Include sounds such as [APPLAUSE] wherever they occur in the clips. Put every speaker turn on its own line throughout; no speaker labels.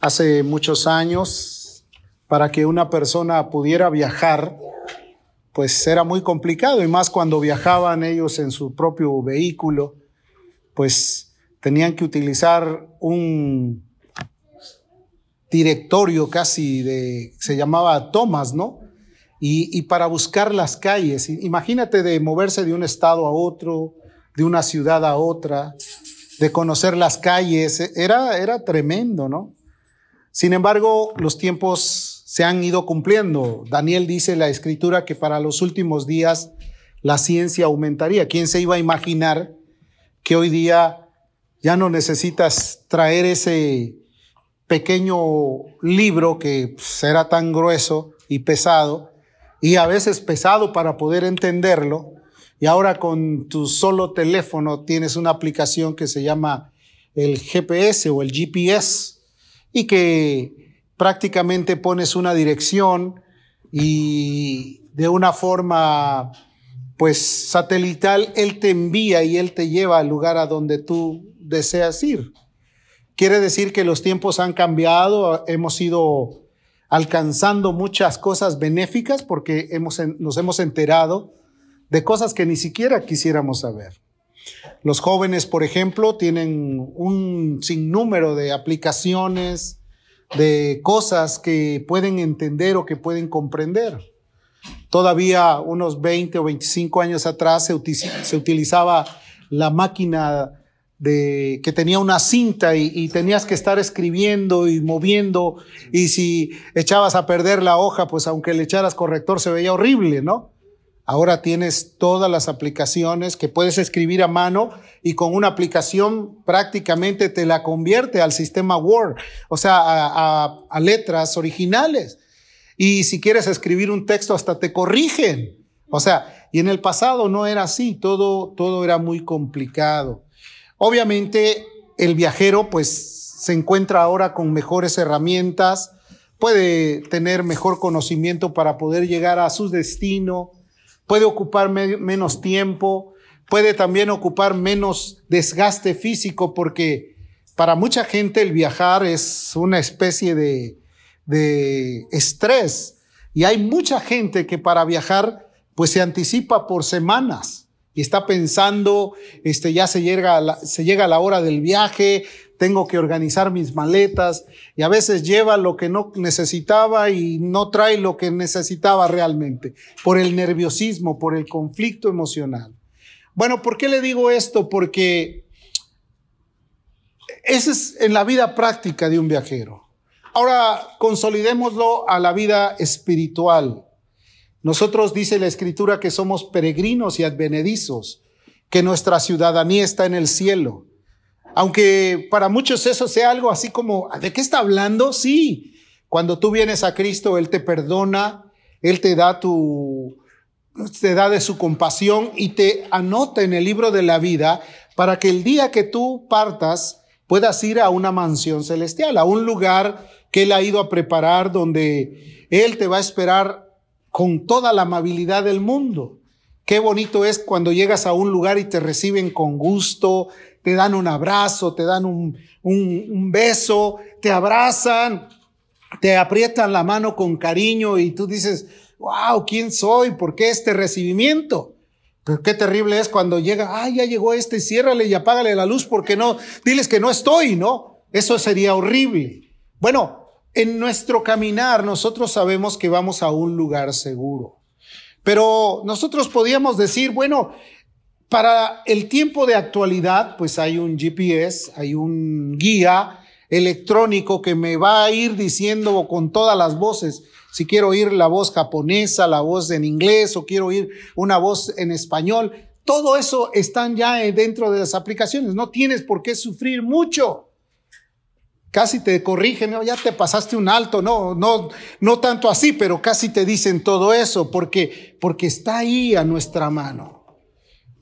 Hace muchos años, para que una persona pudiera viajar, pues era muy complicado, y más cuando viajaban ellos en su propio vehículo, pues tenían que utilizar un directorio casi de, se llamaba Thomas, ¿no? Y, y, para buscar las calles. Imagínate de moverse de un estado a otro, de una ciudad a otra, de conocer las calles, era, era tremendo, ¿no? Sin embargo, los tiempos se han ido cumpliendo. Daniel dice en la escritura que para los últimos días la ciencia aumentaría. ¿Quién se iba a imaginar que hoy día ya no necesitas traer ese pequeño libro que será pues, tan grueso y pesado, y a veces pesado para poder entenderlo, y ahora con tu solo teléfono tienes una aplicación que se llama el GPS o el GPS, y que prácticamente pones una dirección y de una forma pues satelital, él te envía y él te lleva al lugar a donde tú deseas ir. Quiere decir que los tiempos han cambiado, hemos ido alcanzando muchas cosas benéficas porque hemos, nos hemos enterado de cosas que ni siquiera quisiéramos saber. Los jóvenes, por ejemplo, tienen un sinnúmero de aplicaciones, de cosas que pueden entender o que pueden comprender. Todavía unos 20 o 25 años atrás se, utilizaba la máquina de que tenía una cinta y, y, tenías que estar escribiendo y moviendo y si echabas a perder la hoja, pues aunque le echaras corrector se veía horrible, ¿no? Ahora tienes todas las aplicaciones que puedes escribir a mano y con una aplicación prácticamente te la convierte al sistema Word, o sea, a, letras originales. Y si quieres escribir un texto hasta te corrigen. O sea, y en el pasado no era así, todo, todo era muy complicado. Obviamente el viajero pues se encuentra ahora con mejores herramientas, puede tener mejor conocimiento para poder llegar a su destino, puede ocupar menos tiempo, puede también ocupar menos desgaste físico porque para mucha gente el viajar es una especie de, de estrés. Y hay mucha gente que para viajar pues se anticipa por semanas y está pensando, este, ya se llega, se llega a la hora del viaje, tengo que organizar mis maletas y a veces lleva lo que no necesitaba y no trae lo que necesitaba realmente, por el nerviosismo, por el conflicto emocional. Bueno, ¿por qué le digo esto? Porque ese es en la vida práctica de un viajero. Ahora consolidémoslo a la vida espiritual. Nosotros dice la escritura que somos peregrinos y advenedizos, que nuestra ciudadanía está en el cielo. Aunque para muchos eso sea algo así como, ¿de qué está hablando? Sí, cuando tú vienes a Cristo, Él te perdona, Él te da tu, te da de su compasión y te anota en el libro de la vida para que el día que tú partas puedas ir a una mansión celestial, a un lugar que Él ha ido a preparar donde Él te va a esperar con toda la amabilidad del mundo. Qué bonito es cuando llegas a un lugar y te reciben con gusto, te dan un abrazo, te dan un, un, beso, te abrazan, te aprietan la mano con cariño y tú dices, wow, ¿quién soy? ¿Por qué este recibimiento? Pero qué terrible es cuando llega, ay, ya llegó este, ciérrale y apágale la luz porque no, diles que no estoy, ¿no? Eso sería horrible. Bueno, en nuestro caminar nosotros sabemos que vamos a un lugar seguro. Pero nosotros podíamos decir, bueno, para el tiempo de actualidad, pues hay un GPS, hay un guía electrónico que me va a ir diciendo con todas las voces, si quiero oír la voz japonesa, la voz en inglés o quiero oír una voz en español, todo eso están ya dentro de las aplicaciones, no tienes por qué sufrir mucho. Casi te corrigen, ya te pasaste un alto, no, no, no tanto así, pero casi te dicen todo eso porque, porque está ahí a nuestra mano.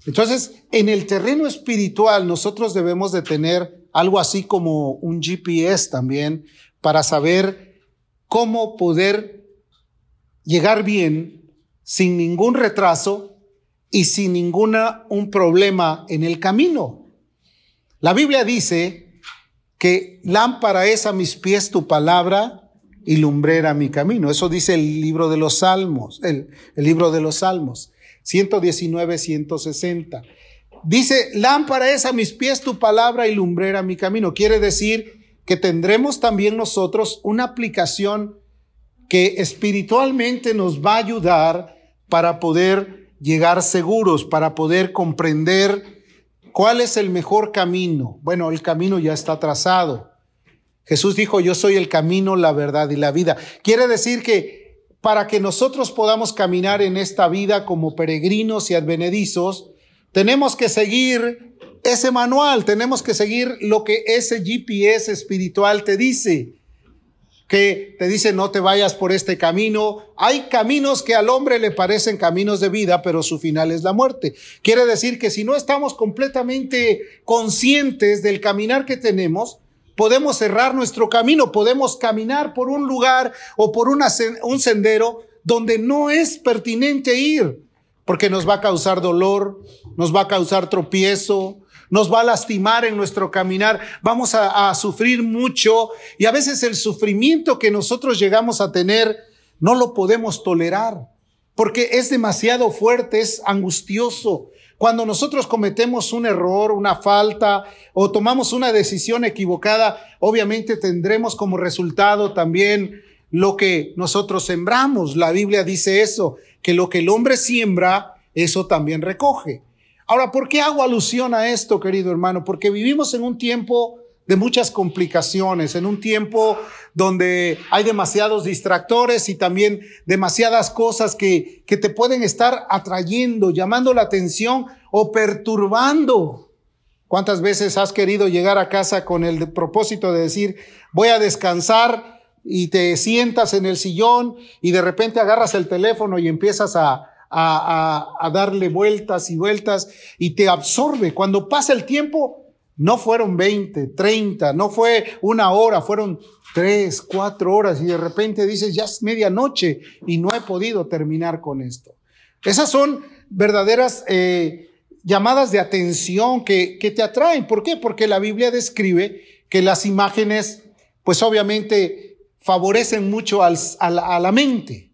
Entonces, en el terreno espiritual nosotros debemos de tener algo así como un GPS también para saber cómo poder llegar bien sin ningún retraso y sin ninguna un problema en el camino. La Biblia dice que lámpara es a mis pies tu palabra y lumbrera mi camino. Eso dice el libro de los Salmos, el, el libro de los Salmos, 119, 160. Dice, lámpara es a mis pies tu palabra y lumbrera mi camino. Quiere decir que tendremos también nosotros una aplicación que espiritualmente nos va a ayudar para poder llegar seguros, para poder comprender cuál es el mejor camino. Bueno, el camino ya está trazado. Jesús dijo, yo soy el camino, la verdad y la vida. Quiere decir que para que nosotros podamos caminar en esta vida como peregrinos y advenedizos, tenemos que seguir ese manual, tenemos que seguir lo que ese GPS espiritual te dice que te dice no te vayas por este camino. Hay caminos que al hombre le parecen caminos de vida, pero su final es la muerte. Quiere decir que si no estamos completamente conscientes del caminar que tenemos, podemos cerrar nuestro camino, podemos caminar por un lugar o por un sendero donde no es pertinente ir, porque nos va a causar dolor, nos va a causar tropiezo, nos va a lastimar en nuestro caminar, vamos a, sufrir mucho y a veces el sufrimiento que nosotros llegamos a tener no lo podemos tolerar porque es demasiado fuerte, es angustioso. Cuando nosotros cometemos un error, una falta o tomamos una decisión equivocada, obviamente tendremos como resultado también lo que nosotros sembramos. La Biblia dice eso, que lo que el hombre siembra, eso también recoge. Ahora, ¿por qué hago alusión a esto, querido hermano? Porque vivimos en un tiempo de muchas complicaciones, en un tiempo donde hay demasiados distractores y también demasiadas cosas que, que te pueden estar atrayendo, llamando la atención o perturbando. ¿Cuántas veces has querido llegar a casa con el propósito de decir, voy a descansar y te sientas en el sillón y de repente agarras el teléfono y empiezas a, a, darle vueltas y vueltas y te absorbe. Cuando pasa el tiempo, no fueron 20, 30, no fue una hora, fueron tres, cuatro horas y de repente dices, ya es medianoche y no he podido terminar con esto. Esas son verdaderas eh, llamadas de atención que, que te atraen. ¿Por qué? Porque la Biblia describe que las imágenes, pues obviamente favorecen mucho a la mente.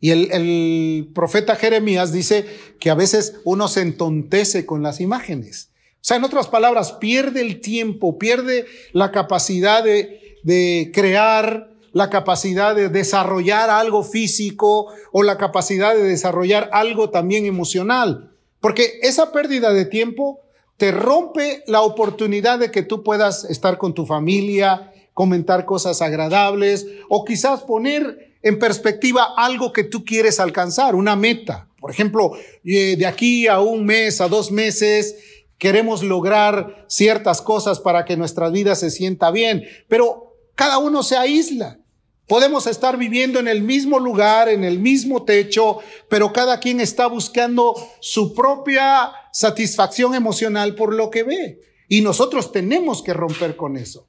Y el, profeta Jeremías dice que a veces uno se entontece con las imágenes. Sea, en otras palabras, pierde el tiempo, pierde la capacidad de, de crear, la capacidad de desarrollar algo físico o la capacidad de desarrollar algo también emocional. Porque esa pérdida de tiempo te rompe la oportunidad de que tú puedas estar con tu familia, comentar cosas agradables o quizás poner en perspectiva algo que tú quieres alcanzar, una meta. Por ejemplo, eh, de aquí a un mes, a dos meses, queremos lograr ciertas cosas para que nuestra vida se sienta bien, pero cada uno se aísla. Podemos estar viviendo en el mismo lugar, en el mismo techo, pero cada quien está buscando su propia satisfacción emocional por lo que ve. Y nosotros tenemos que romper con eso.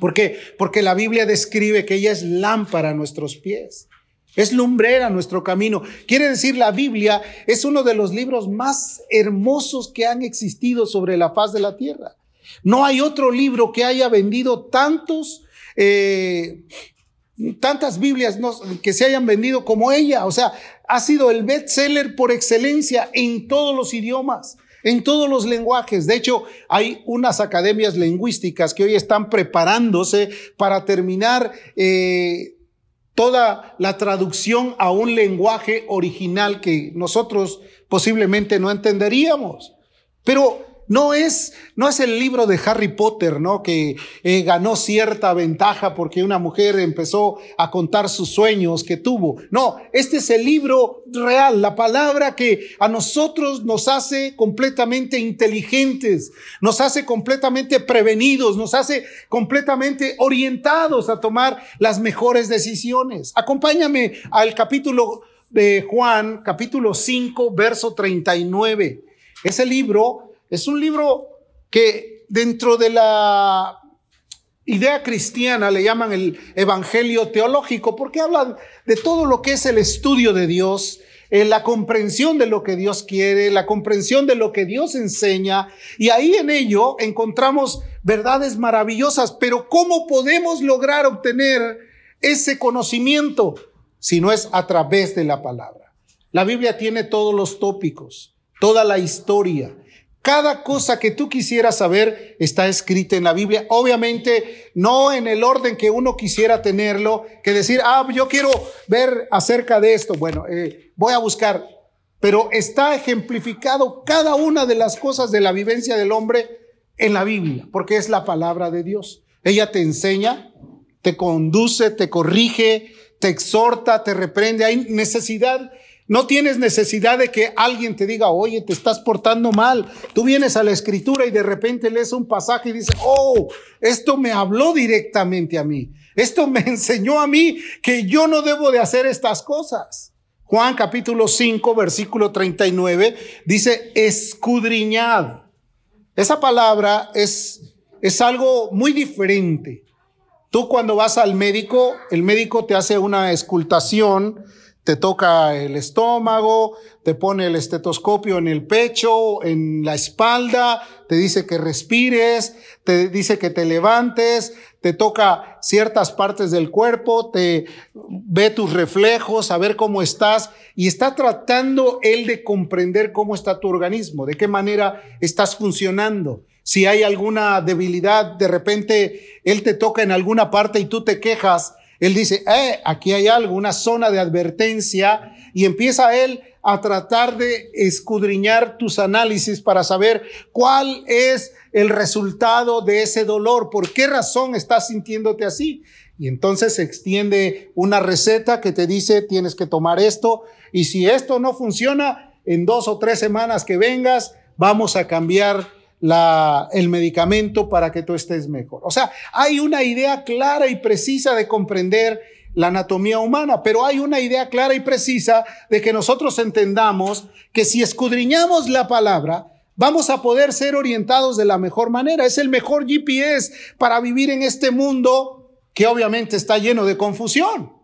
¿Por qué? Porque la Biblia describe que ella es lámpara a nuestros pies. Es lumbrera nuestro camino. Quiere decir, la Biblia es uno de los libros más hermosos que han existido sobre la faz de la tierra. No hay otro libro que haya vendido tantos, eh, tantas Biblias que se hayan vendido como ella. O sea, ha sido el bestseller por excelencia en todos los idiomas en todos los lenguajes. De hecho, hay unas academias lingüísticas que hoy están preparándose para terminar eh, toda la traducción a un lenguaje original que nosotros posiblemente no entenderíamos. Pero no es, no es el libro de Harry Potter, ¿no? Que eh, ganó cierta ventaja porque una mujer empezó a contar sus sueños que tuvo. No, este es el libro real, la palabra que a nosotros nos hace completamente inteligentes, nos hace completamente prevenidos, nos hace completamente orientados a tomar las mejores decisiones. Acompáñame al capítulo de Juan, capítulo 5, verso 39. Ese libro es un libro que dentro de la idea cristiana le llaman el Evangelio teológico porque habla de todo lo que es el estudio de Dios, eh, la comprensión de lo que Dios quiere, la comprensión de lo que Dios enseña, y ahí en ello encontramos verdades maravillosas, pero ¿cómo podemos lograr obtener ese conocimiento si no es a través de la palabra? La Biblia tiene todos los tópicos, toda la historia, cada cosa que tú quisieras saber está escrita en la Biblia. Obviamente no en el orden que uno quisiera tenerlo, que decir, ah, yo quiero ver acerca de esto. Bueno, eh, voy a buscar. Pero está ejemplificado cada una de las cosas de la vivencia del hombre en la Biblia, porque es la palabra de Dios. Ella te enseña, te conduce, te corrige, te exhorta, te reprende. Hay necesidad no tienes necesidad de que alguien te diga, oye, te estás portando mal. Tú vienes a la escritura y de repente lees un pasaje y dices, oh, esto me habló directamente a mí. Esto me [LAUGHS] enseñó a mí que yo no debo de hacer estas cosas. Juan capítulo 5, versículo 39 dice, escudriñad. Esa palabra es, es algo muy diferente. Tú cuando vas al médico, el médico te hace una escultación te toca el estómago, te pone el estetoscopio en el pecho, en la espalda, te dice que respires, te dice que te levantes, te toca ciertas partes del cuerpo, te ve tus reflejos, a ver cómo estás y está tratando él de comprender cómo está tu organismo, de qué manera estás funcionando. Si hay alguna debilidad, de repente él te toca en alguna parte y tú te quejas él dice, eh, aquí hay algo, una zona de advertencia, y empieza él a tratar de escudriñar tus análisis para saber cuál es el resultado de ese dolor, por qué razón estás sintiéndote así. Y entonces se extiende una receta que te dice, tienes que tomar esto, y si esto no funciona, en dos o tres semanas que vengas, vamos a cambiar la, el medicamento para que tú estés mejor. O sea, hay una idea clara y precisa de comprender la anatomía humana, pero hay una idea clara y precisa de que nosotros entendamos que si escudriñamos la palabra, vamos a poder ser orientados de la mejor manera. Es el mejor GPS para vivir en este mundo que obviamente está lleno de confusión.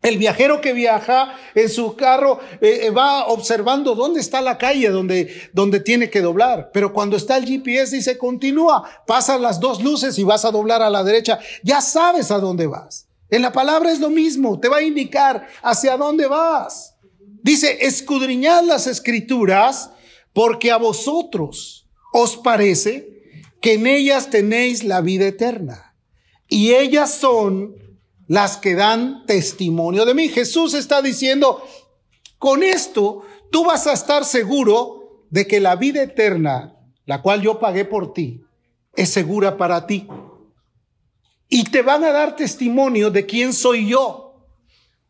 El viajero que viaja en su carro eh, eh, va observando dónde está la calle donde, donde tiene que doblar. Pero cuando está el GPS dice continúa, pasa las dos luces y vas a doblar a la derecha. Ya sabes a dónde vas. En la palabra es lo mismo, te va a indicar hacia dónde vas. Dice, escudriñad las escrituras porque a vosotros os parece que en ellas tenéis la vida eterna. Y ellas son las que dan testimonio de mí. Jesús está diciendo, con esto tú vas a estar seguro de que la vida eterna, la cual yo pagué por ti, es segura para ti. Y te van a dar testimonio de quién soy yo,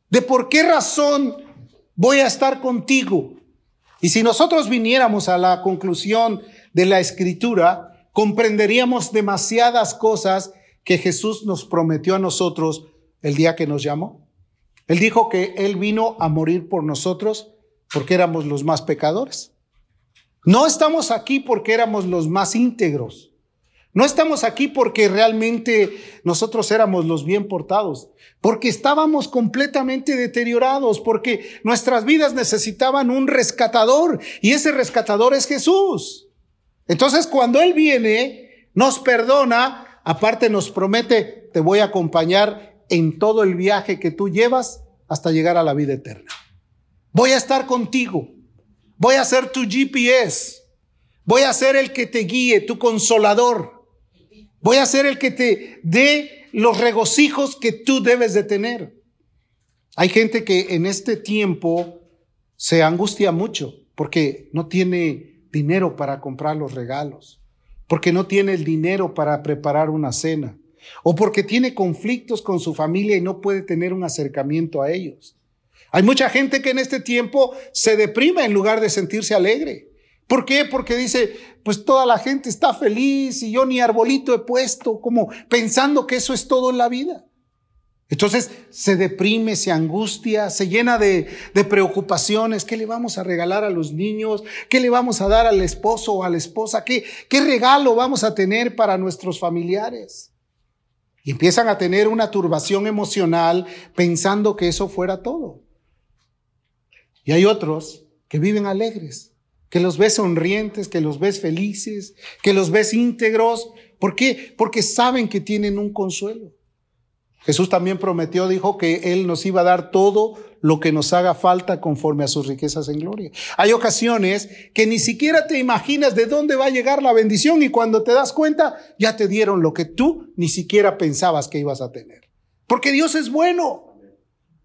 de por qué razón voy a estar contigo. Y si nosotros viniéramos a la conclusión de la escritura, comprenderíamos demasiadas cosas que Jesús nos prometió a nosotros el día que nos llamó. Él dijo que Él vino a morir por nosotros porque éramos los más pecadores. No estamos aquí porque éramos los más íntegros. No estamos aquí porque realmente nosotros éramos los bien portados, porque estábamos completamente deteriorados, porque nuestras vidas necesitaban un rescatador y ese rescatador es Jesús. Entonces cuando Él viene, nos perdona, aparte nos promete, te voy a acompañar en todo el viaje que tú llevas hasta llegar a la vida eterna. Voy a estar contigo. Voy a ser tu GPS. Voy a ser el que te guíe, tu consolador. Voy a ser el que te dé los regocijos que tú debes de tener. Hay gente que en este tiempo se angustia mucho porque no tiene dinero para comprar los regalos, porque no tiene el dinero para preparar una cena, o porque tiene conflictos con su familia y no puede tener un acercamiento a ellos. Hay mucha gente que en este tiempo se deprime en lugar de sentirse alegre. ¿Por qué? Porque dice, pues toda la gente está feliz y yo ni arbolito he puesto, como pensando que eso es todo en la vida. Entonces se deprime, se angustia, se llena de, de, preocupaciones. ¿Qué le vamos a regalar a los niños? ¿Qué le vamos a dar al esposo o a la esposa? ¿Qué, qué regalo vamos a tener para nuestros familiares? Empiezan a tener una turbación emocional pensando que eso fuera todo. Y hay otros que viven alegres, que los ves sonrientes, que los ves felices, que los ves íntegros. ¿Por qué? Porque saben que tienen un consuelo. Jesús también prometió, dijo que Él nos iba a dar todo lo que nos haga falta conforme a sus riquezas en gloria. Hay ocasiones que ni siquiera te imaginas de dónde va a llegar la bendición y cuando te das cuenta ya te dieron lo que tú ni siquiera pensabas que ibas a tener. Porque Dios es bueno.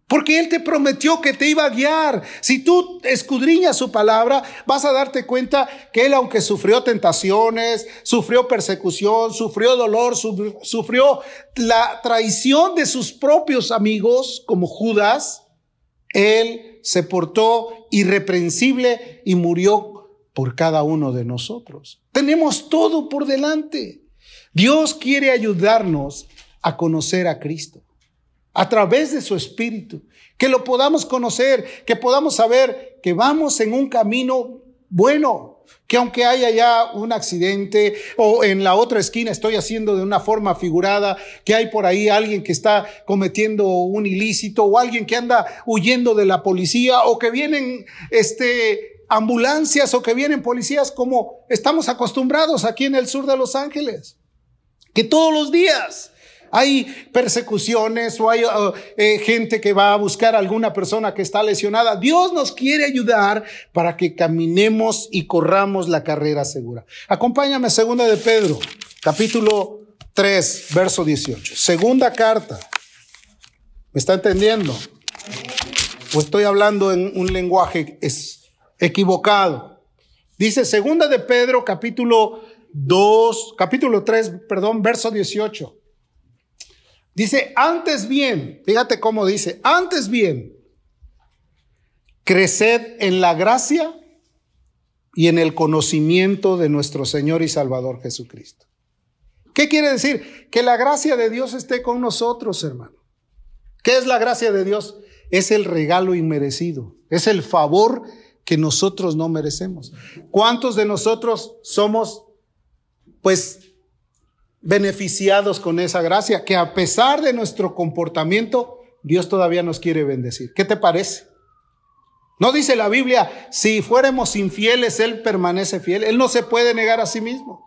Porque Él te prometió que te iba a guiar. Si tú escudriñas su palabra, vas a darte cuenta que Él, aunque sufrió tentaciones, sufrió persecución, sufrió dolor, sufrió la traición de sus propios amigos, como Judas, Él se portó irreprensible y murió por cada uno de nosotros. Tenemos todo por delante. Dios quiere ayudarnos a conocer a Cristo a través de su espíritu, que lo podamos conocer, que podamos saber que vamos en un camino bueno, que aunque haya ya un accidente o en la otra esquina estoy haciendo de una forma figurada, que hay por ahí alguien que está cometiendo un ilícito o alguien que anda huyendo de la policía o que vienen este ambulancias o que vienen policías como estamos acostumbrados aquí en el sur de Los Ángeles, que todos los días hay persecuciones o hay uh, eh, gente que va a buscar a alguna persona que está lesionada. Dios nos quiere ayudar para que caminemos y corramos la carrera segura. Acompáñame, segunda de Pedro, capítulo 3, verso 18. Segunda carta. ¿Me está entendiendo? O estoy hablando en un lenguaje equivocado. Dice segunda de Pedro, capítulo 2, capítulo 3, perdón, verso 18. Dice, antes bien, fíjate cómo dice, antes bien, creced en la gracia y en el conocimiento de nuestro Señor y Salvador Jesucristo. ¿Qué quiere decir? Que la gracia de Dios esté con nosotros, hermano. ¿Qué es la gracia de Dios? Es el regalo inmerecido, es el favor que nosotros no merecemos. ¿Cuántos de nosotros somos, pues, beneficiados con esa gracia, que a pesar de nuestro comportamiento, Dios todavía nos quiere bendecir. ¿Qué te parece? No dice la Biblia, si fuéramos infieles, Él permanece fiel. Él no se puede negar a sí mismo.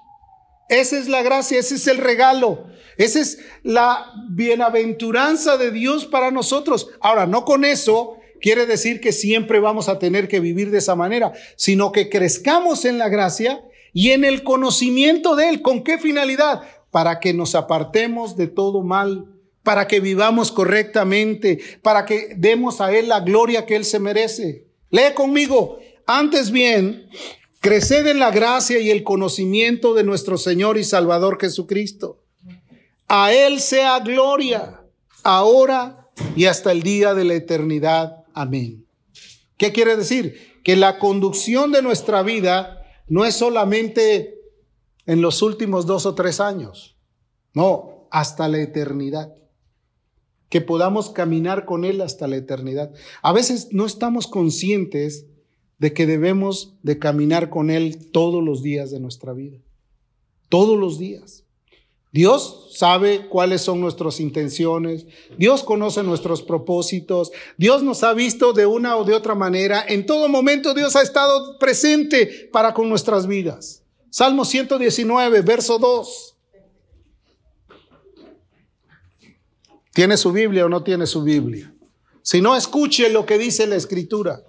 Esa es la gracia, ese es el regalo, esa es la bienaventuranza de Dios para nosotros. Ahora, no con eso quiere decir que siempre vamos a tener que vivir de esa manera, sino que crezcamos en la gracia y en el conocimiento de Él. ¿Con qué finalidad? Para que nos apartemos de todo mal, para que vivamos correctamente, para que demos a Él la gloria que Él se merece. Lee conmigo, antes bien, creced en la gracia y el conocimiento de nuestro Señor y Salvador Jesucristo. A Él sea gloria, ahora y hasta el día de la eternidad. Amén. ¿Qué quiere decir? Que la conducción de nuestra vida no es solamente en los últimos dos o tres años. No, hasta la eternidad. Que podamos caminar con Él hasta la eternidad. A veces no estamos conscientes de que debemos de caminar con Él todos los días de nuestra vida. Todos los días. Dios sabe cuáles son nuestras intenciones, Dios conoce nuestros propósitos, Dios nos ha visto de una o de otra manera, en todo momento Dios ha estado presente para con nuestras vidas. Salmo 119, verso 2. ¿Tiene su Biblia o no tiene su Biblia? Si no, escuche lo que dice la Escritura.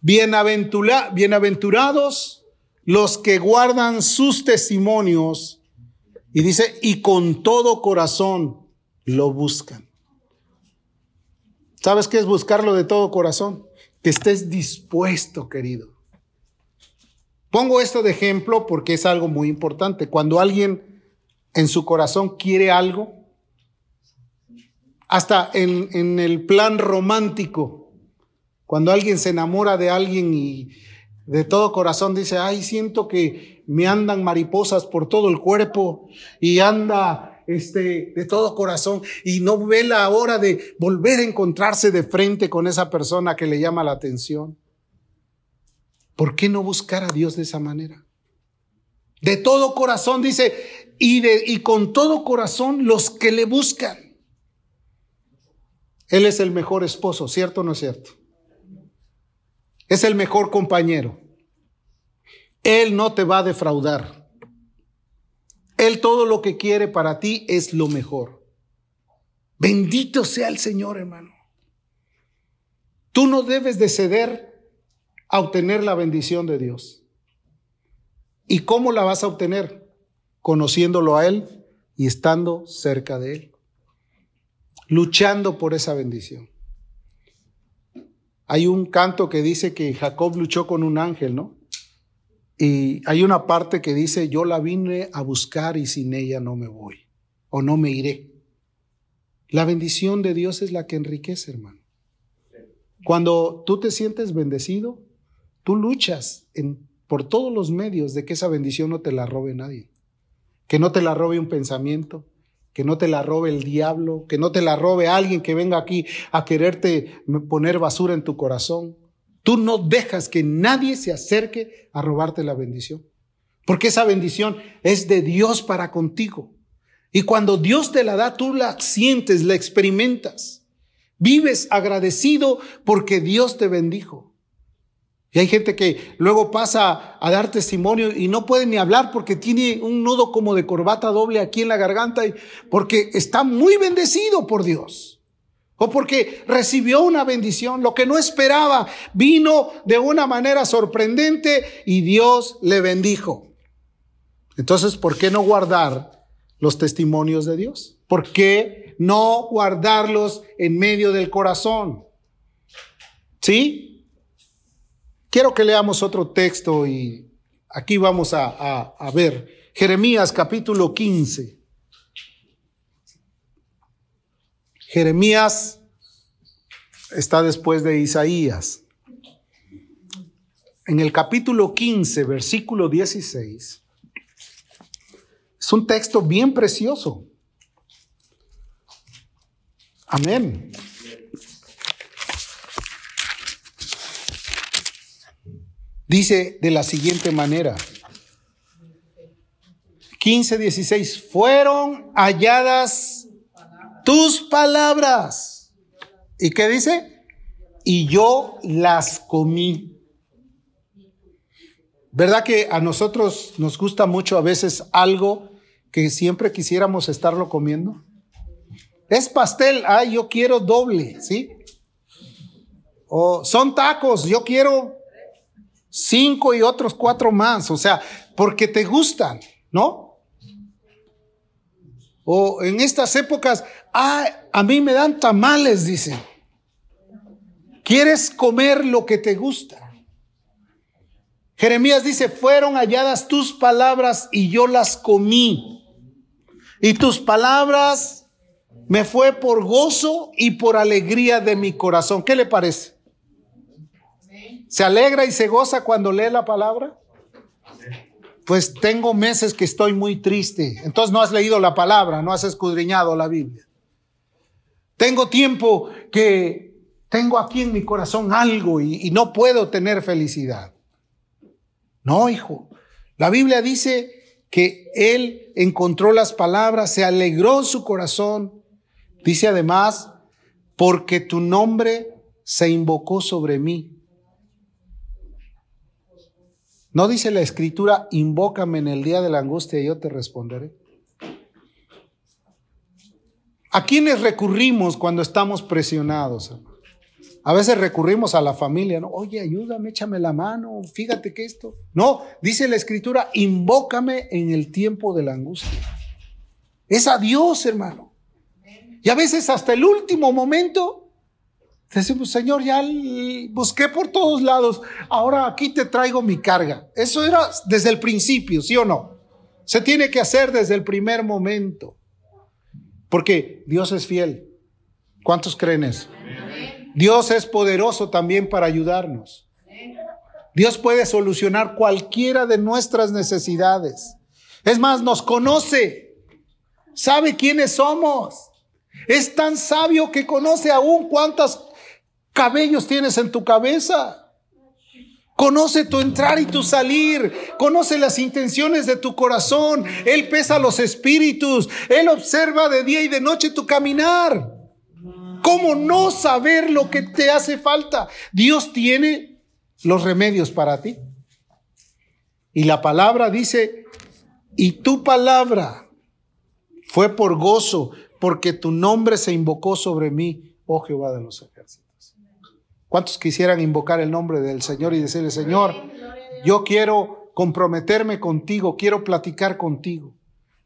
bienaventurados los que guardan sus testimonios. Y dice, y con todo corazón lo buscan. ¿Sabes qué es buscarlo de todo corazón? Que estés dispuesto, querido Pongo esto de ejemplo porque es algo muy importante. Cuando alguien en su corazón quiere algo, hasta en, el plan romántico, cuando alguien se enamora de alguien y de todo corazón dice, ay, siento que me andan mariposas por todo el cuerpo y anda este, de todo corazón y no ve la hora de volver a encontrarse de frente con esa persona que le llama la atención. ¿Por qué no buscar a Dios de esa manera? De todo corazón, dice, y, de, y con todo corazón los que le buscan. Él es el mejor esposo, ¿cierto o no es cierto? Es el mejor compañero. Él no te va a defraudar. Él todo lo que quiere para ti es lo mejor. Bendito sea el Señor, hermano. Tú no debes de ceder a obtener la bendición de Dios. ¿Y cómo la vas a obtener? Conociéndolo a Él y estando cerca de Él. Luchando por esa bendición. Hay un canto que dice que Jacob luchó con un ángel, ¿no? Y hay una parte que dice, yo la vine a buscar y sin ella no me voy o no me iré. La bendición de Dios es la que enriquece, hermano. Cuando tú te sientes bendecido, tú luchas por todos los medios de que esa bendición no te la robe nadie. Que no te la robe un pensamiento, que no te la robe el diablo, que no te la robe alguien que venga aquí a quererte poner basura en tu corazón. Tú no dejas que nadie se acerque a robarte la bendición, porque esa bendición es de Dios para contigo. Y cuando Dios te la da, tú la sientes, la experimentas. Vives agradecido porque Dios te bendijo. Y hay gente que luego pasa a dar testimonio y no puede ni hablar porque tiene un nudo como de corbata doble aquí en la garganta y porque está muy bendecido por Dios. O porque recibió una bendición, lo que no esperaba, vino de una manera sorprendente y Dios le bendijo. Entonces, ¿por qué no guardar los testimonios de Dios? ¿Por qué no guardarlos en medio del corazón? ¿Sí? Quiero que leamos otro texto y aquí vamos a, ver Jeremías capítulo 15. Jeremías está después de Isaías. En el capítulo 15, versículo 16, es un texto bien precioso. Amén. Dice de la siguiente manera. 15, 16. Fueron halladas tus palabras. ¿Y qué dice? Y yo las comí. ¿Verdad que a nosotros nos gusta mucho a veces algo que siempre quisiéramos estarlo comiendo? Es pastel, ay, yo quiero doble, ¿sí? O son tacos, yo quiero cinco y otros cuatro más, o sea, porque te gustan, ¿no? O en estas épocas, ay, a mí me dan tamales, dicen. ¿Quieres comer lo que te gusta? Jeremías dice, fueron halladas tus palabras y yo las comí. Y tus palabras me fue por gozo y por alegría de mi corazón. ¿Qué le parece? ¿Se alegra y se goza cuando lee la palabra? Pues tengo meses que estoy muy triste. Entonces no has leído la palabra, no has escudriñado la Biblia. Tengo tiempo que tengo aquí en mi corazón algo y, no puedo tener felicidad. No, hijo. La Biblia dice que él encontró las palabras, se alegró su corazón Dice además, porque tu nombre se invocó sobre mí. No dice la escritura, invócame en el día de la angustia y yo te responderé. ¿A quiénes recurrimos cuando estamos presionados? A veces recurrimos a la familia, ¿no? Oye, ayúdame, échame la mano, fíjate que esto. No, dice la escritura, invócame en el tiempo de la angustia. Es a Dios, hermano. Y a veces hasta el último momento decimos, Señor, ya busqué por todos lados, ahora aquí te traigo mi carga. Eso era desde el principio, ¿sí o no? Se tiene que hacer desde el primer momento. Porque Dios es fiel. ¿Cuántos creen eso? Dios es poderoso también para ayudarnos. Dios puede solucionar cualquiera de nuestras necesidades. Es más, nos conoce, sabe quiénes somos. Es tan sabio que conoce aún cuántos cabellos tienes en tu cabeza. Conoce tu entrar y tu salir. Conoce las intenciones de tu corazón. Él pesa los espíritus. Él observa de día y de noche tu caminar. ¿Cómo no saber lo que te hace falta? Dios tiene los remedios para ti. Y la palabra dice, y tu palabra fue por gozo, porque tu nombre se invocó sobre mí, oh Jehová de los ejércitos. ¿Cuántos quisieran invocar el nombre del Señor y decirle, Señor, yo quiero comprometerme contigo, quiero platicar contigo?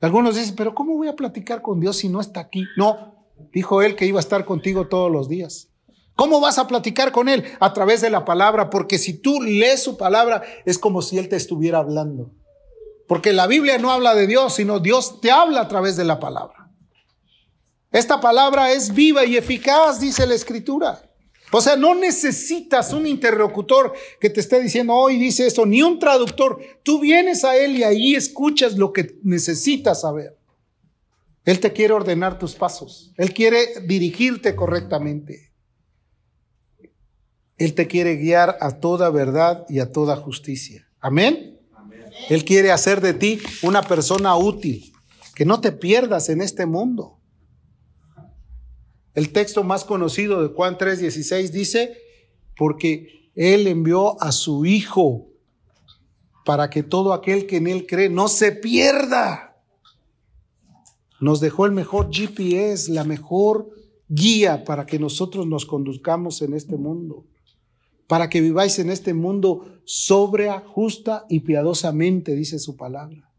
Algunos dicen, pero ¿cómo voy a platicar con Dios si no está aquí? No, dijo él que iba a estar contigo todos los días. ¿Cómo vas a platicar con Él? A través de la palabra, porque si tú lees su palabra es como si Él te estuviera hablando. Porque la Biblia no habla de Dios, sino Dios te habla a través de la palabra. Esta palabra es viva y eficaz, dice la Escritura. O sea, no necesitas un interlocutor que te esté diciendo hoy dice esto, ni un traductor. Tú vienes a Él y ahí escuchas lo que necesitas saber. Él te quiere ordenar tus pasos. Él quiere dirigirte correctamente. Él te quiere guiar a toda verdad y a toda justicia. Amén. Él quiere hacer de ti una persona útil, que no te pierdas en este mundo. El texto más conocido de Juan 3:16 dice, porque Él envió a su Hijo para que todo aquel que en Él cree no se pierda. Nos dejó el mejor GPS, la mejor guía para que nosotros nos conduzcamos en este mundo para que viváis en este mundo sobria, justa y piadosamente, dice su palabra.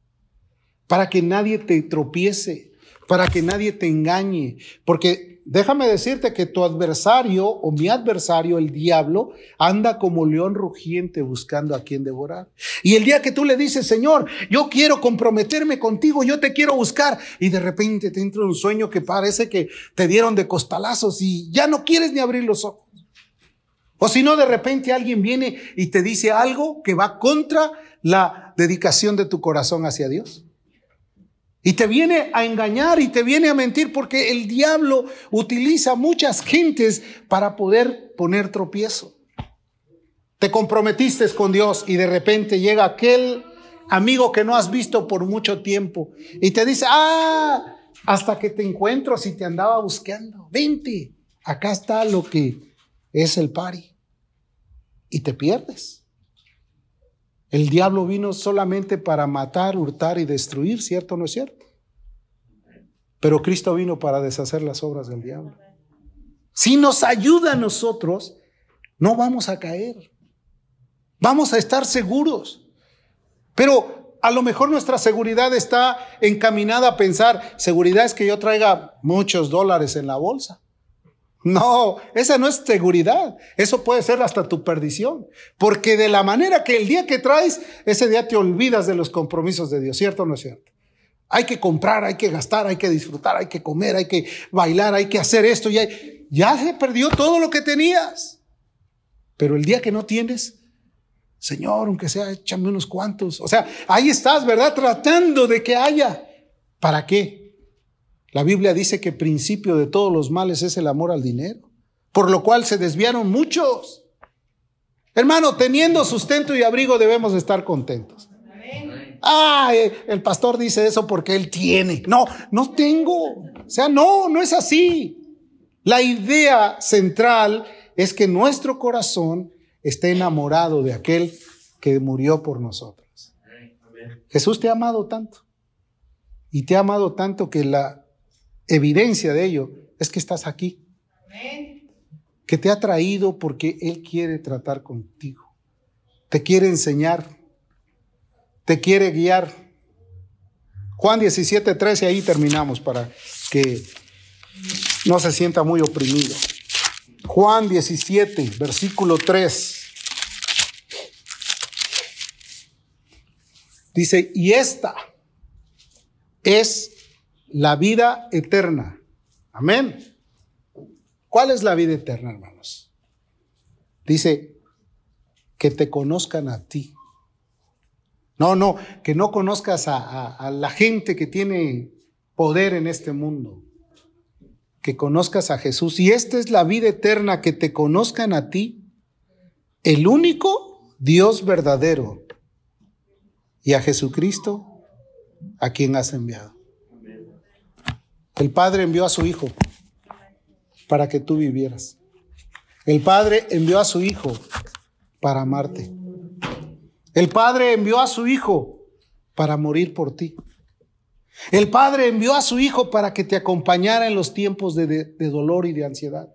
Para que nadie te tropiece, para que nadie te engañe, porque déjame decirte que tu adversario o mi adversario, el diablo, anda como león rugiente buscando a quien devorar. Y el día que tú le dices, Señor, yo quiero comprometerme contigo, yo te quiero buscar, y de repente te entra un sueño que parece que te dieron de costalazos y ya no quieres ni abrir los ojos. O si no, de repente alguien viene y te dice algo que va contra la dedicación de tu corazón hacia Dios. Y te viene a engañar y te viene a mentir porque el diablo utiliza muchas gentes para poder poner tropiezo. Te comprometiste con Dios y de repente llega aquel amigo que no has visto por mucho tiempo y te dice, ah, hasta que te encuentro si te andaba buscando, vente, acá está lo que es el pari y te pierdes. El diablo vino solamente para matar, hurtar y destruir, ¿cierto o no es cierto? Pero Cristo vino para deshacer las obras del diablo. Si nos ayuda a nosotros, no vamos a caer. Vamos a estar seguros. Pero a lo mejor nuestra seguridad está encaminada a pensar, seguridad es que yo traiga muchos dólares en la bolsa. No, esa no es seguridad. Eso puede ser hasta tu perdición. Porque de la manera que el día que traes, ese día te olvidas de los compromisos de Dios, ¿cierto o no es cierto? Hay que comprar, hay que gastar, hay que disfrutar, hay que comer, hay que bailar, hay que hacer esto. Ya, ya se perdió todo lo que tenías. Pero el día que no tienes, Señor, aunque sea, échame unos cuantos. O sea, ahí estás, ¿verdad? Tratando de que haya. ¿Para qué? La Biblia dice que principio de todos los males es el amor al dinero, por lo cual se desviaron muchos. Hermano, teniendo sustento y abrigo debemos estar contentos. Ah, el pastor dice eso porque él tiene. No, no tengo. O sea, no, no es así. La idea central es que nuestro corazón esté enamorado de aquel que murió por nosotros. Jesús te ha amado tanto. Y te ha amado tanto que la evidencia de ello es que estás aquí. Que te ha traído porque Él quiere tratar contigo. Te quiere enseñar. Te quiere guiar. Juan 17, 13, ahí terminamos para que no se sienta muy oprimido. Juan 17, versículo 3. Dice, y esta es la vida eterna. Amén. ¿Cuál es la vida eterna, hermanos? Dice, que te conozcan a ti. No, no, que no conozcas a, la gente que tiene poder en este mundo. Que conozcas a Jesús. Y esta es la vida eterna, que te conozcan a ti, el único Dios verdadero, y a Jesucristo, a quien has enviado. El Padre envió a su Hijo para que tú vivieras. El Padre envió a su Hijo para amarte. El Padre envió a su Hijo para morir por ti. El Padre envió a su Hijo para que te acompañara en los tiempos de, de, dolor y de ansiedad.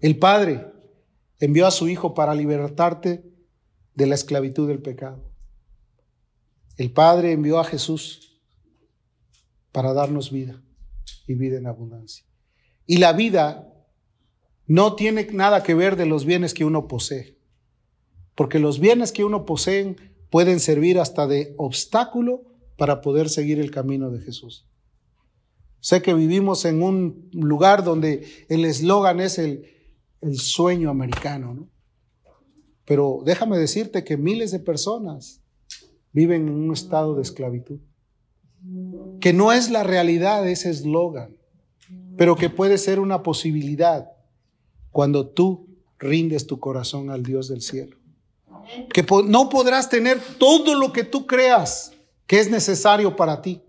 El Padre envió a su Hijo para libertarte de la esclavitud del pecado. El Padre envió a Jesús para darnos vida y vida en abundancia. Y la vida no tiene nada que ver de los bienes que uno posee, porque los bienes que uno posee pueden servir hasta de obstáculo para poder seguir el camino de Jesús. Sé que vivimos en un lugar donde el eslogan es el, el sueño americano, ¿no? Pero déjame decirte que miles de personas viven en un estado de esclavitud. Que no es la realidad ese eslogan, pero que puede ser una posibilidad cuando tú rindes tu corazón al Dios del cielo. Que no podrás tener todo lo que tú creas que es necesario para ti.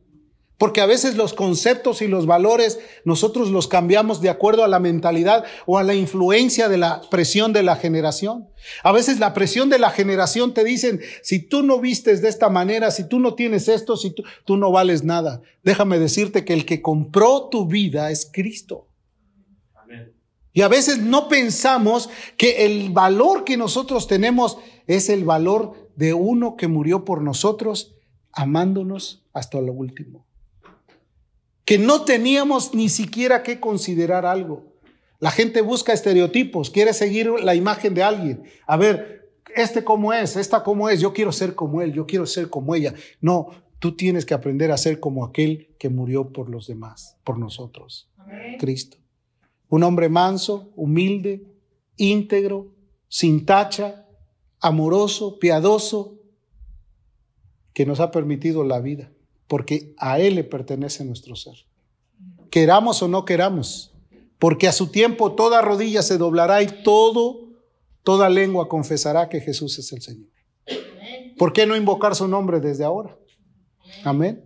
Porque a veces los conceptos y los valores nosotros los cambiamos de acuerdo a la mentalidad o a la influencia de la presión de la generación. A veces la presión de la generación te dicen, si tú no vistes de esta manera, si tú no tienes esto, si tú, no vales nada. Déjame decirte que el que compró tu vida es Cristo. Y a veces no pensamos que el valor que nosotros tenemos es el valor de uno que murió por nosotros, amándonos hasta lo último que no teníamos ni siquiera que considerar algo. La gente busca estereotipos, quiere seguir la imagen de alguien. A ver, este cómo es, esta cómo es, yo quiero ser como él, yo quiero ser como ella. No, tú tienes que aprender a ser como aquel que murió por los demás, por nosotros, Cristo. Un hombre manso, humilde, íntegro, sin tacha, amoroso, piadoso, que nos ha permitido la vida porque a Él le pertenece nuestro ser. Queramos o no queramos, porque a su tiempo toda rodilla se doblará y todo, toda lengua confesará que Jesús es el Señor. ¿Por qué no invocar su nombre desde ahora? Amén.